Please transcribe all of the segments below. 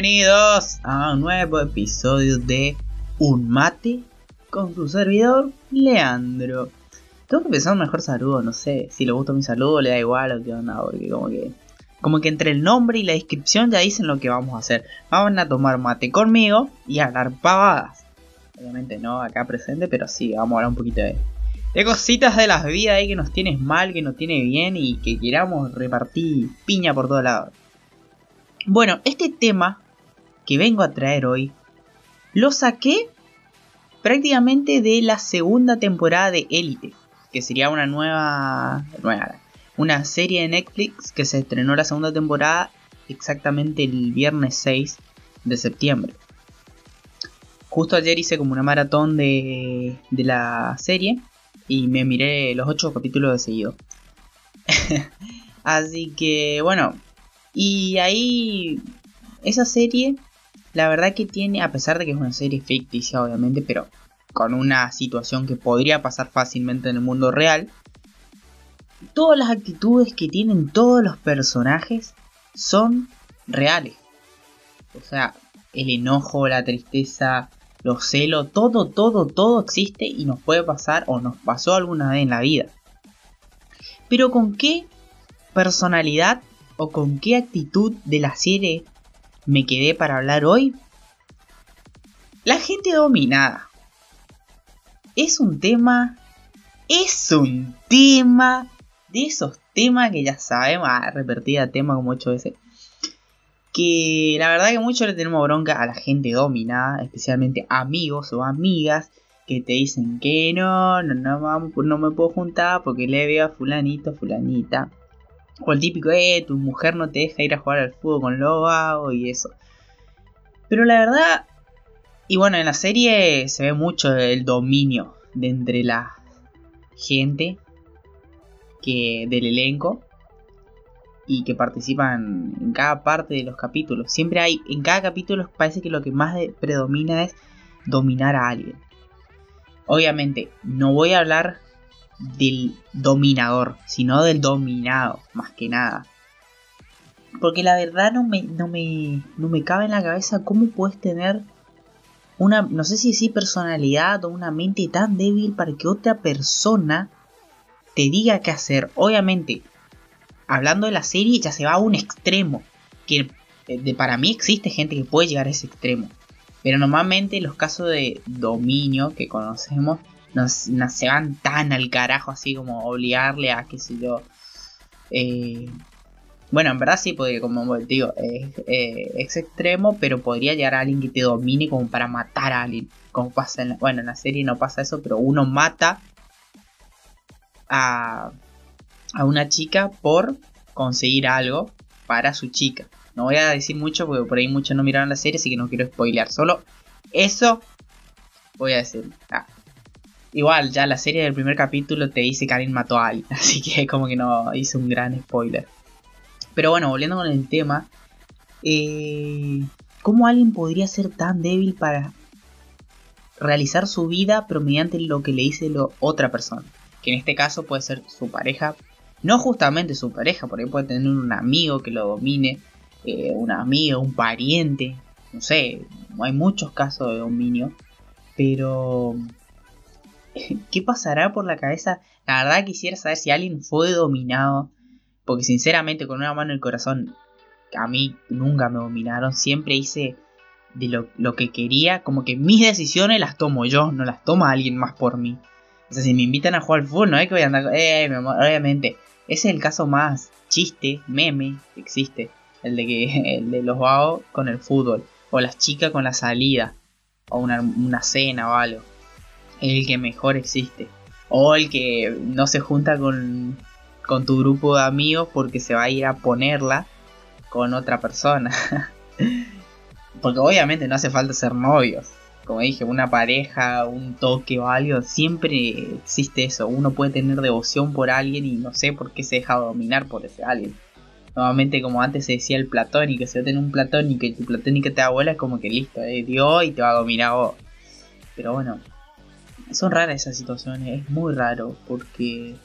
Bienvenidos a un nuevo episodio de Un Mate con su servidor Leandro. Tengo que pensar un mejor saludo, no sé. Si le gusta mi saludo, le da igual o qué onda, porque como que. Como que entre el nombre y la descripción ya dicen lo que vamos a hacer. Vamos a tomar mate conmigo y hablar pavadas. Obviamente no acá presente, pero sí, vamos a hablar un poquito de, de cositas de las vidas ahí que nos tienes mal, que nos tiene bien y que queramos repartir piña por todos lados. Bueno, este tema que vengo a traer hoy lo saqué prácticamente de la segunda temporada de Elite que sería una nueva, una serie de Netflix que se estrenó la segunda temporada exactamente el viernes 6 de septiembre. Justo ayer hice como una maratón de, de la serie y me miré los 8 capítulos de seguido. Así que bueno, y ahí esa serie, la verdad que tiene, a pesar de que es una serie ficticia obviamente, pero con una situación que podría pasar fácilmente en el mundo real, todas las actitudes que tienen todos los personajes son reales. O sea, el enojo, la tristeza, los celos, todo, todo, todo existe y nos puede pasar o nos pasó alguna vez en la vida. Pero con qué personalidad o con qué actitud de la serie me quedé para hablar hoy? La gente dominada es un tema, es un tema de esos temas que ya sabemos, ah, repetida tema como ocho veces. Que la verdad que mucho le tenemos bronca a la gente dominada, especialmente amigos o amigas que te dicen que no, no, no, no me puedo juntar porque le veo a fulanito, fulanita. O el típico, eh, tu mujer no te deja ir a jugar al fútbol con lo y eso. Pero la verdad, y bueno, en la serie se ve mucho el dominio de entre la gente que del elenco y que participan en cada parte de los capítulos. Siempre hay, en cada capítulo parece que lo que más predomina es dominar a alguien. Obviamente, no voy a hablar del dominador, sino del dominado, más que nada. Porque la verdad no me, no me, no me cabe en la cabeza cómo puedes tener una, no sé si decir personalidad o una mente tan débil para que otra persona te diga qué hacer. Obviamente, hablando de la serie, ya se va a un extremo. Que eh, de, para mí existe gente que puede llegar a ese extremo. Pero normalmente los casos de dominio que conocemos no, se van tan al carajo así como obligarle a, qué sé yo, eh, bueno, en verdad sí, porque como digo, es, eh, es, extremo, pero podría llegar a alguien que te domine como para matar a alguien. Como pasa en la, bueno, en la serie no pasa eso, pero uno mata a, a una chica por conseguir algo para su chica. No voy a decir mucho porque por ahí muchos no miraron la serie, así que no quiero spoilear. Solo eso voy a decir. Ah. Igual, ya la serie del primer capítulo te dice que alguien mató a alguien, así que como que no hice un gran spoiler. Pero bueno, volviendo con el tema. Eh, ¿Cómo alguien podría ser tan débil para realizar su vida pero mediante lo que le dice lo, otra persona? Que en este caso puede ser su pareja. No justamente su pareja, por ahí puede tener un amigo que lo domine. Eh, una amiga, un pariente. No sé, hay muchos casos de dominio. Pero... ¿Qué pasará por la cabeza? La verdad quisiera saber si alguien fue dominado porque sinceramente con una mano en el corazón, a mí nunca me dominaron, siempre hice de lo, que quería, como que mis decisiones las tomo yo, no las toma alguien más por mí. O sea, si me invitan a jugar al fútbol, no hay que voy a andar... Eh, obviamente, ese es el caso más chiste, meme que existe. El de que el de los vagos con el fútbol. O las chicas con la salida. O una, una cena o algo. El que mejor existe. O el que no se junta con, con tu grupo de amigos porque se va a ir a ponerla con otra persona. porque obviamente no hace falta ser novios. Como dije, una pareja, un toque o algo, siempre existe eso. Uno puede tener devoción por alguien y no sé por qué se deja dominar por ese alguien. Nuevamente, como antes se decía el platónico, si yo tengo un platónico y tu platónico te abuela, es como que listo, eh, dio y te va a dominar vos. Pero bueno, son raras esas situaciones, es muy raro porque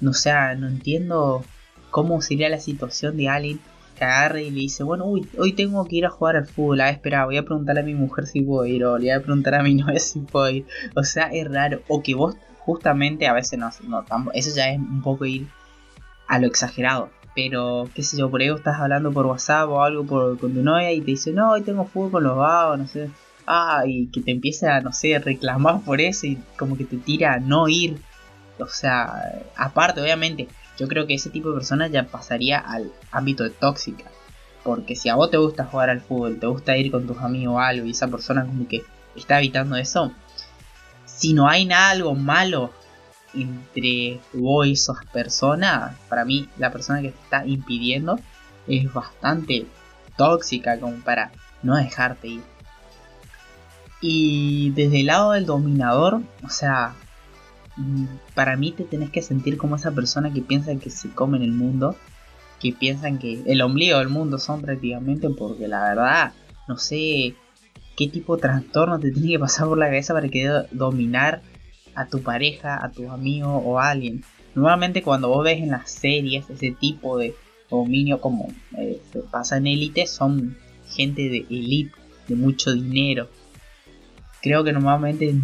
no sé, no entiendo cómo sería la situación de alguien que agarre y le dice, bueno, uy, hoy tengo que ir a jugar al fútbol, ah, espera, voy a preguntarle a mi mujer si puedo ir, o le voy a preguntar a mi novia si puedo ir. O sea, es raro. O que vos justamente a veces no, no eso ya es un poco ir a lo exagerado. Pero, qué sé yo, por ahí estás hablando por WhatsApp o algo por, con tu novia y te dice, no, hoy tengo fútbol con los vagos, no sé. Ah, y que te empieza a, no sé, reclamar por eso y como que te tira a no ir. O sea, aparte, obviamente, yo creo que ese tipo de personas ya pasaría al ámbito de tóxica. Porque si a vos te gusta jugar al fútbol, te gusta ir con tus amigos o algo, y esa persona como que está evitando eso, si no hay nada algo malo entre vos y esas personas, para mí la persona que te está impidiendo es bastante tóxica como para no dejarte ir. Y desde el lado del dominador, o sea, mm, para mí te tenés que sentir como esa persona que piensa que se come en el mundo, que piensan que el ombligo del mundo son prácticamente, porque la verdad, no sé qué tipo de trastorno te tiene que pasar por la cabeza para querer dominar a tu pareja, a tu amigo o a alguien. Normalmente cuando vos ves en las series ese tipo de dominio como eh, pasa en élite, son gente de élite, de mucho dinero. Creo que normalmente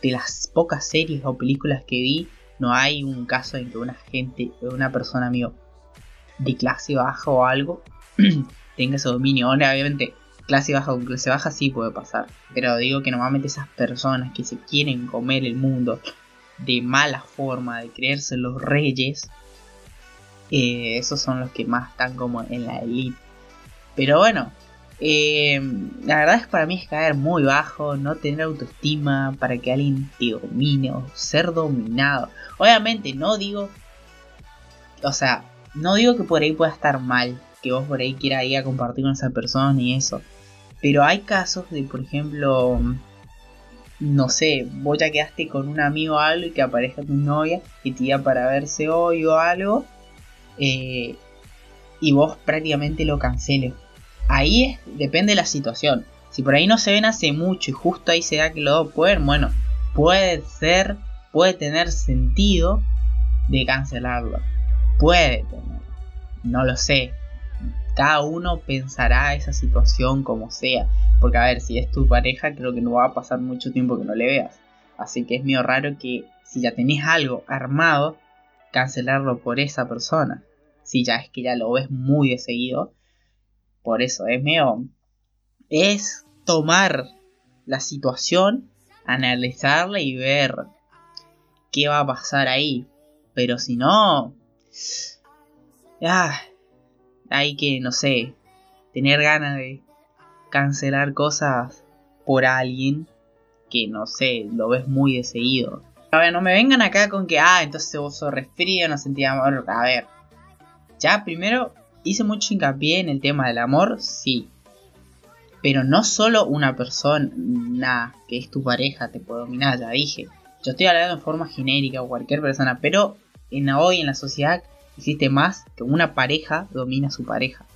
de las pocas series o películas que vi, no hay un caso en que una gente, una persona amigo de clase baja o algo tenga ese dominio. Obviamente clase baja con clase baja sí puede pasar. Pero digo que normalmente esas personas que se quieren comer el mundo de mala forma, de creerse los reyes, eh, esos son los que más están como en la elite. Pero bueno, eh, la verdad es que para mí es caer muy bajo, no tener autoestima para que alguien te domine o ser dominado. Obviamente no digo, o sea, no digo que por ahí pueda estar mal, que vos por ahí quieras ir a compartir con esa persona y eso. Pero hay casos de, por ejemplo, no sé, vos ya quedaste con un amigo o algo y que aparezca tu novia y te iba para verse hoy o algo. Eh, y vos prácticamente lo canceles. Ahí depende de la situación. Si por ahí no se ven hace mucho y justo ahí se da que los dos pueden, bueno, puede ser, puede tener sentido de cancelarlo. Puede tener, no lo sé cada uno pensará esa situación como sea. Porque a ver, si es tu pareja, creo que no va a pasar mucho tiempo que no le veas. Así que es medio raro que si ya tenés algo armado, cancelarlo por esa persona. Si ya es que ya lo ves muy de seguido. Por eso es medio... Es tomar la situación, analizarla y ver qué va a pasar ahí. Pero si no... Ah, hay que, no sé, tener ganas de cancelar cosas por alguien que, no sé, lo ves muy de seguido. A ver, no me vengan acá con que, ah, entonces vos sos resfrío, no sentía amor. A ver, ya primero hice mucho hincapié en el tema del amor, sí. Pero no solo una persona que es tu pareja te puede dominar, ya dije. Yo estoy hablando en forma genérica o cualquier persona, pero en hoy en la sociedad existe más que una pareja domina a su pareja.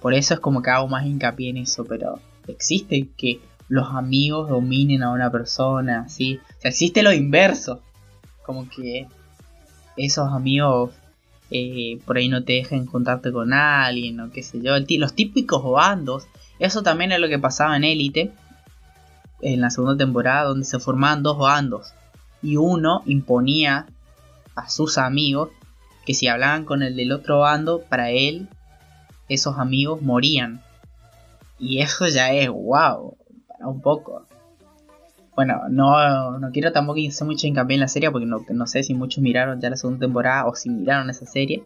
Por eso es como que hago más hincapié en eso, pero existe que los amigos dominen a una persona, ¿sí? O sea, existe lo inverso, como que esos amigos eh, por ahí no te dejen contarte con alguien o qué sé yo. Los típicos bandos, eso también es lo que pasaba en Élite, en la segunda temporada, donde se formaban dos bandos y uno imponía a sus amigos que si hablaban con el del otro bando, para él esos amigos morían. Y eso ya es wow, para un poco. Bueno, no, no quiero tampoco hacer mucho hincapié en la serie porque no, no, sé si muchos miraron ya la segunda temporada o si miraron esa serie.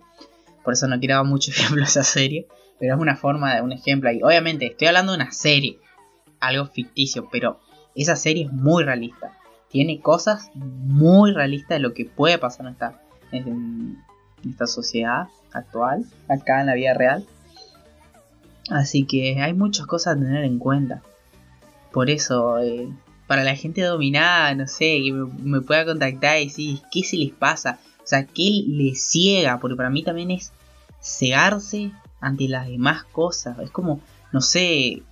Por eso no quiero dar mucho ejemplo de esa serie. Pero es una forma de un ejemplo ahí. Obviamente, estoy hablando de una serie. Algo ficticio. Pero esa serie es muy realista. Tiene cosas muy realistas de lo que puede pasar en esta, en, esta sociedad actual, acá en la vida real. Así que hay muchas cosas a tener en cuenta. Por eso, eh, para la gente dominada, no sé, que me, pueda contactar y decir qué se les pasa. O sea, qué les ciega. Porque para mí también es cegarse ante las demás cosas. Es como, no sé,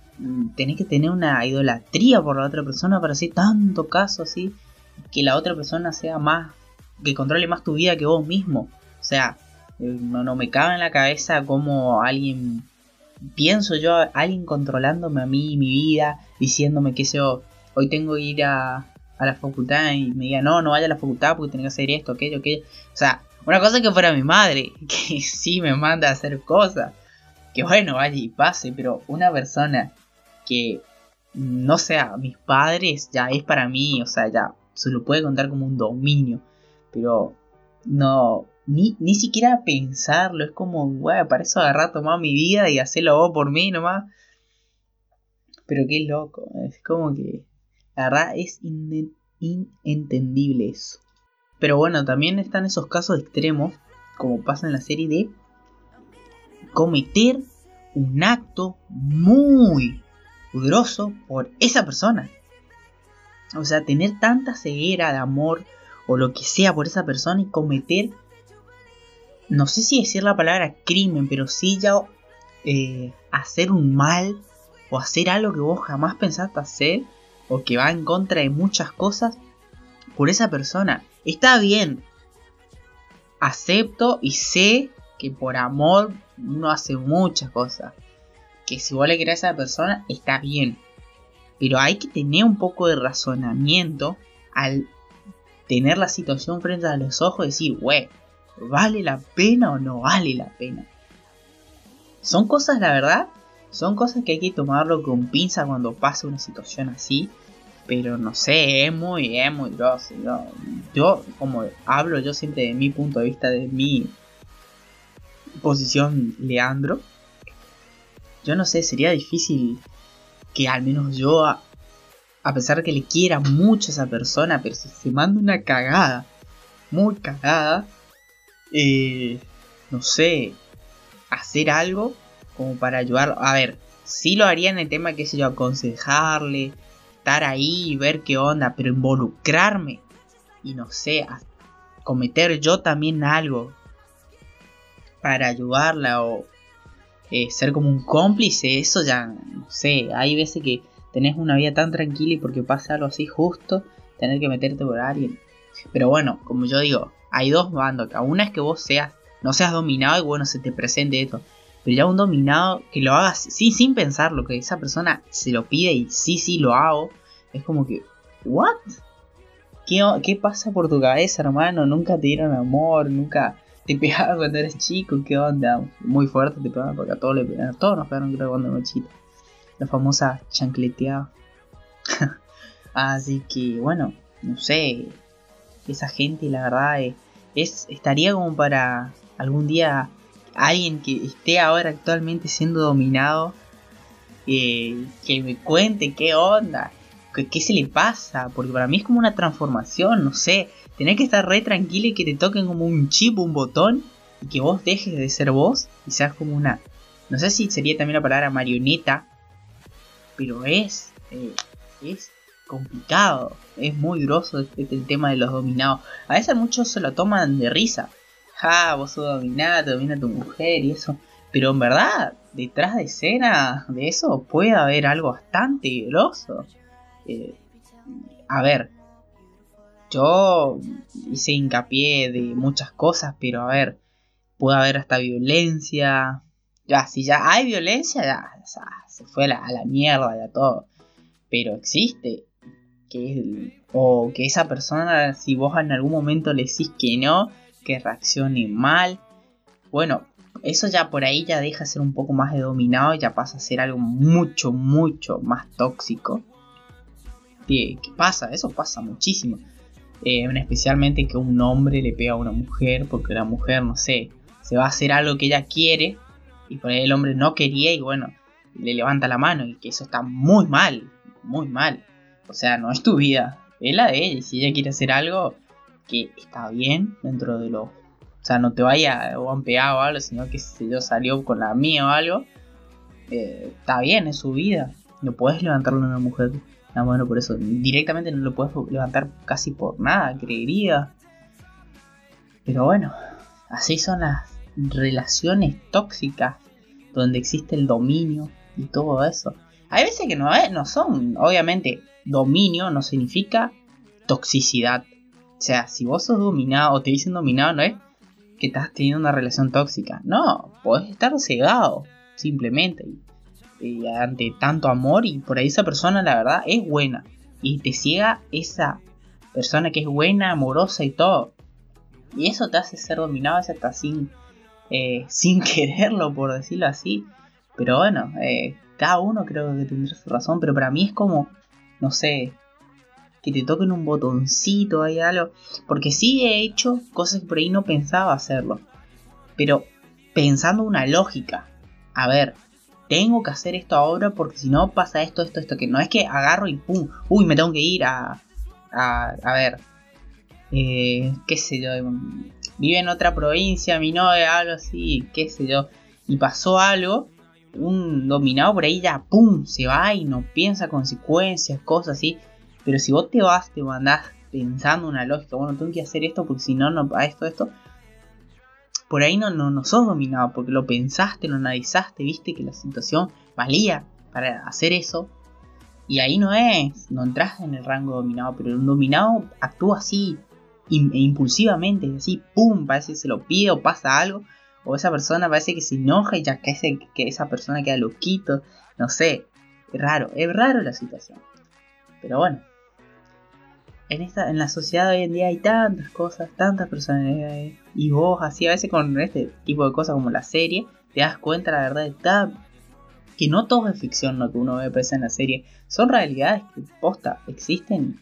tenés que tener una idolatría por la otra persona para hacer tanto caso así. Que la otra persona sea más, que controle más tu vida que vos mismo. O sea, Eh, no, no me cabe en la cabeza como alguien, pienso yo, alguien controlándome a mí, mi vida, diciéndome que yo hoy tengo que ir a, a la facultad y me diga, no, no vaya a la facultad porque tengo que hacer esto, aquello, aquello. O sea, una cosa que fuera mi madre, que sí me manda a hacer cosas, que bueno, vaya y pase, pero una persona que no sea mis padres ya es para mí, o sea, ya se lo puede contar como un dominio, pero no, ni, ni siquiera pensarlo, es como, wey, para eso agarrar, tomar mi vida y hacerlo vos por mí nomás. Pero qué loco, es como que, la verdad es inentendible eso. Pero bueno, también están esos casos extremos, como pasa en la serie de cometer un acto muy poderoso por esa persona. O sea, tener tanta ceguera de amor o lo que sea por esa persona y cometer, no sé si decir la palabra crimen, pero sí ya eh, hacer un mal o hacer algo que vos jamás pensaste hacer o que va en contra de muchas cosas por esa persona. Está bien. Acepto y sé que por amor uno hace muchas cosas. Que si vos le querés a esa persona, está bien. Pero hay que tener un poco de razonamiento al tener la situación frente a los ojos y decir, wey, ¿vale la pena o no vale la pena? Son cosas, la verdad, son cosas que hay que tomarlo con pinza cuando pasa una situación así. Pero no sé, es muy, es muy grosso. Yo, como hablo yo siempre de mi punto de vista, de mi posición Leandro. Yo no sé, sería difícil que al menos yo, a, pesar de que le quiera mucho a esa persona, pero si se manda una cagada, muy cagada, eh, no sé, hacer algo como para ayudarlo. A ver, sí lo haría en el tema, que sé yo, aconsejarle, estar ahí ver qué onda, pero involucrarme y no sé, cometer yo también algo para ayudarla o eh, ser como un cómplice, eso ya, no sé, hay veces que tenés una vida tan tranquila y porque pasa algo así justo, tener que meterte por alguien. Pero bueno, como yo digo, hay dos bandos. Una es que vos seas, no seas dominado y bueno, se te presente esto. Pero ya un dominado que lo hagas sí, sin pensar lo que esa persona se lo pide y sí, sí, lo hago. Es como que, ¿what? ¿Qué, ¿Qué pasa por tu cabeza, hermano? Nunca te dieron amor, nunca te pegaba cuando eres chico, ¿qué onda? Muy fuerte te pegaban porque a todos le pegaban, todos nos pegaron creo cuando éramos chicos. La famosa chancleteada. Así que bueno, no sé, esa gente la verdad es, estaría como para algún día alguien que esté ahora actualmente siendo dominado eh, que me cuente qué onda, qué, qué se le pasa, porque para mí es como una transformación, no sé, Tener que estar re tranquilo y que te toquen como un chip, un botón, y que vos dejes de ser vos y seas como una. No sé si sería también la palabra marioneta, pero es. Eh, es complicado, es muy grosso este, el tema de los dominados. A veces muchos se lo toman de risa. Ja, vos sos dominado, domina tu mujer y eso. Pero en verdad, detrás de escena de eso puede haber algo bastante grosso. Eh, a ver, yo hice hincapié de muchas cosas, pero a ver, puede haber hasta violencia. Ya, si ya hay violencia, ya, se fue a la, mierda, ya todo. Pero existe. Que, o que esa persona, si vos en algún momento le decís que no, que reaccione mal. Bueno, eso ya por ahí ya deja de ser un poco más de dominado y ya pasa a ser algo mucho, mucho más tóxico. ¿Qué, qué pasa? Eso pasa muchísimo. Eh, especialmente que un hombre le pega a una mujer porque la mujer, no sé, se va a hacer algo que ella quiere y por ahí el hombre no quería y bueno, le levanta la mano y que eso está muy mal, muy mal. O sea, no es tu vida, es la de ella y si ella quiere hacer algo que está bien dentro de lo... O sea, no te vaya o han pegado o algo, sino que si yo salió con la mía o algo, eh, está bien, es su vida. No puedes levantarle a una mujer Ah, bueno, por eso directamente no lo puedes levantar casi por nada, creería. Pero bueno, así son las relaciones tóxicas donde existe el dominio y todo eso. Hay veces que no, no son, obviamente, dominio no significa toxicidad. O sea, si vos sos dominado o te dicen dominado, no es que estás teniendo una relación tóxica. No, podés estar cegado, simplemente. Y, ante tanto amor y por ahí esa persona la verdad es buena. Y te ciega esa persona que es buena, amorosa y todo. Y eso te hace ser dominado hasta sin, eh, sin quererlo, por decirlo así. Pero bueno, eh, cada uno creo que tendrá su razón. Pero para mí es como, no sé, que te toquen un botoncito, hay algo. Porque sí he hecho cosas que por ahí no pensaba hacerlo. Pero pensando una lógica. A ver, tengo que hacer esto ahora porque si no pasa esto, esto, esto. Que no es que agarro y pum, uy, me tengo que ir a. A, a ver, eh, qué sé yo, vive en otra provincia, mi novia, algo así, qué sé yo, y pasó algo, un dominado por ahí ya, pum, se va y no piensa consecuencias, cosas así, pero si vos te vas, te mandás pensando una lógica, bueno, tengo que hacer esto porque si no, no, a esto, esto, por ahí no, no, no sos dominado, porque lo pensaste, lo analizaste, viste que la situación valía para hacer eso. Y ahí no es, no entras en el rango dominado, pero un dominado actúa así, e impulsivamente, así, pum, parece que se lo pide o pasa algo, o esa persona parece que se enoja y ya que, que esa persona queda loquito, no sé, es raro, es raro la situación. Pero bueno, en, esta, en la sociedad hoy en día hay tantas cosas, tantas personalidades, y vos así a veces con este tipo de cosas como la serie, te das cuenta la verdad está que no todo es ficción lo que uno ve en la serie, son realidades que posta existen.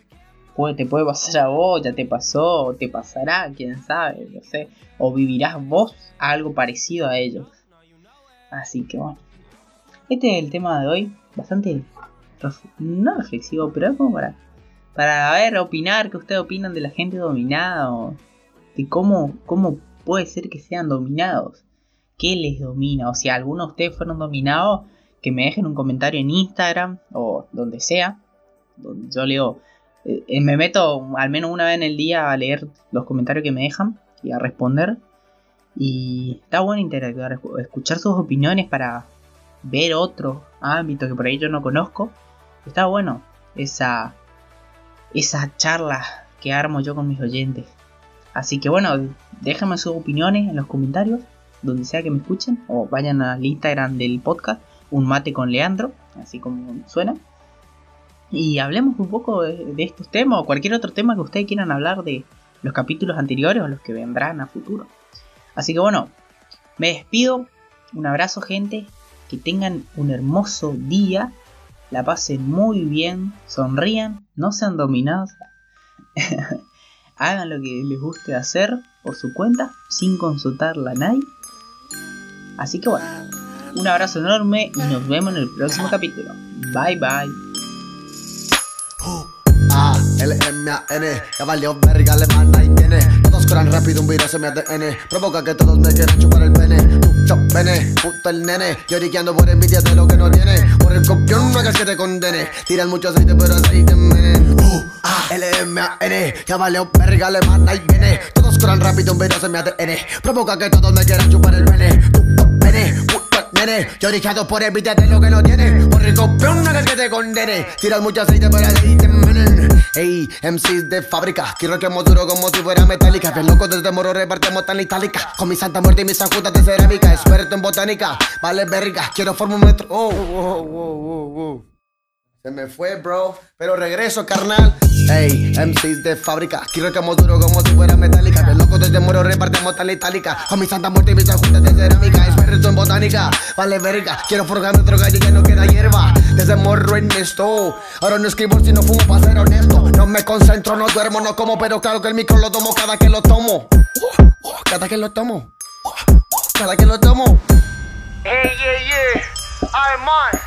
Te puede pasar a vos, ya te pasó, te pasará, quién sabe, no sé, o vivirás vos algo parecido a ellos. Así que bueno, este es el tema de hoy, bastante, no reflexivo, pero es como para, para ver, opinar, que ustedes opinan de la gente dominada, o de cómo, cómo puede ser que sean dominados, qué les domina, o si alguno de ustedes fueron dominados, que me dejen un comentario en Instagram o donde sea, donde yo leo eh, me meto al menos una vez en el día a leer los comentarios que me dejan y a responder. Y está bueno interactuar, escuchar sus opiniones para ver otro ámbito que por ahí yo no conozco. Está bueno esa, esa charla que armo yo con mis oyentes. Así que bueno, déjenme sus opiniones en los comentarios, donde sea que me escuchen, o vayan al Instagram del podcast, un mate con Leandro, así como suena y hablemos un poco de, estos temas o cualquier otro tema que ustedes quieran hablar de los capítulos anteriores o los que vendrán a futuro. Así que bueno, me despido. Un abrazo gente. Que tengan un hermoso día. La pasen muy bien. Sonrían. No sean dominados. Hagan lo que les guste hacer por su cuenta. Sin consultarla a nadie. Así que bueno. Un abrazo enorme y nos vemos en el próximo capítulo. Bye bye. Mucho pene, puto el nene. Lloriqueando por envidia de lo que no tiene. Por el copión no hagas que te condene. Tiran mucho aceite, pero aceite menen. U, A, L, M, A, N, ya valió verga, le manda y viene. Todos corran rápido, un virus en mi ADN. Provoca que todos me quieran chupar el pene. Puto pene, puto nene. Lloriqueando por envidia de lo que no tiene. Por el copión hagas que te condene. Tiran mucho aceite, pero aceite menen. Ey, MCs de fábrica, quiero que duro como si fuera metálica. Bien loco desde moro repartimos tan itálica. Con mi santa muerte y mis ajudas de cerámica. Experto en botánica, vale verga, quiero formar un metro. Oh, oh, oh, oh, Se me fue, bro, pero regreso, carnal. Ey, MCs de fábrica, quiero que duro como si fuera metálica. Bien loco desde moro repartimos tan itálica. Con mi santa muerte y mis ajudas de cerámica. En botánica, vale verga, quiero forjar otro gallo y ya no queda hierba. Desde morro en esto, ahora no escribo si no fumo para ser honesto. No me concentro, no duermo, no como, pero claro que el micro lo tomo cada que lo tomo. Cada que lo tomo. Cada que lo tomo. Hey, yeah, yeah. I'm on.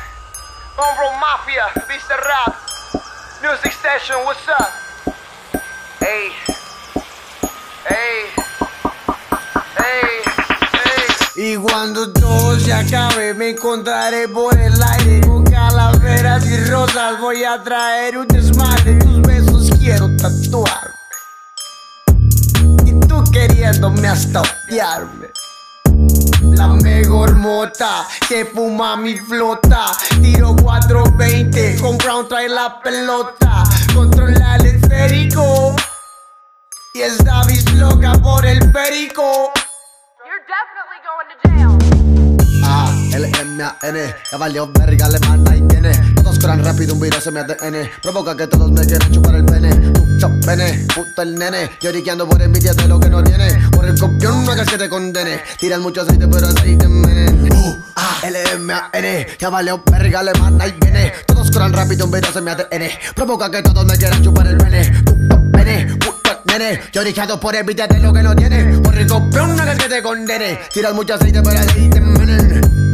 Hombro Mafia, Vista Rap. Music Session, what's up? Me encontraré por el aire Con calaveras y rosas voy a traer un desmadre Tus besos quiero tatuar Y tú queriéndome hasta odiarme la mejor mota que fuma mi flota. Tiro 420, con Brown trae la pelota. Controla el esférico. Y esta bis loca por el perico. M-A-N, ya valió verga, le manda y tiene. Todos corran rápido, un virus en mi ADN. Provoca que todos me quieran chupar el pene. Mucho pene, puto el nene. Lloriqueando por envidia de lo que no tiene. Por el copión no hagas que te condene. Tiran mucho aceite, pero aceite en U-A-L-M-A-N, ya valió verga, le manda y viene. Todos corran rápido, un virus en mi ADN. Provoca que todos me quieran chupar el pene. Puto pene, puto nene. Lloriqueando por envidia de lo que no tiene. Por el copión no hagas que te condene. Tiran mucho aceite, pero aceite en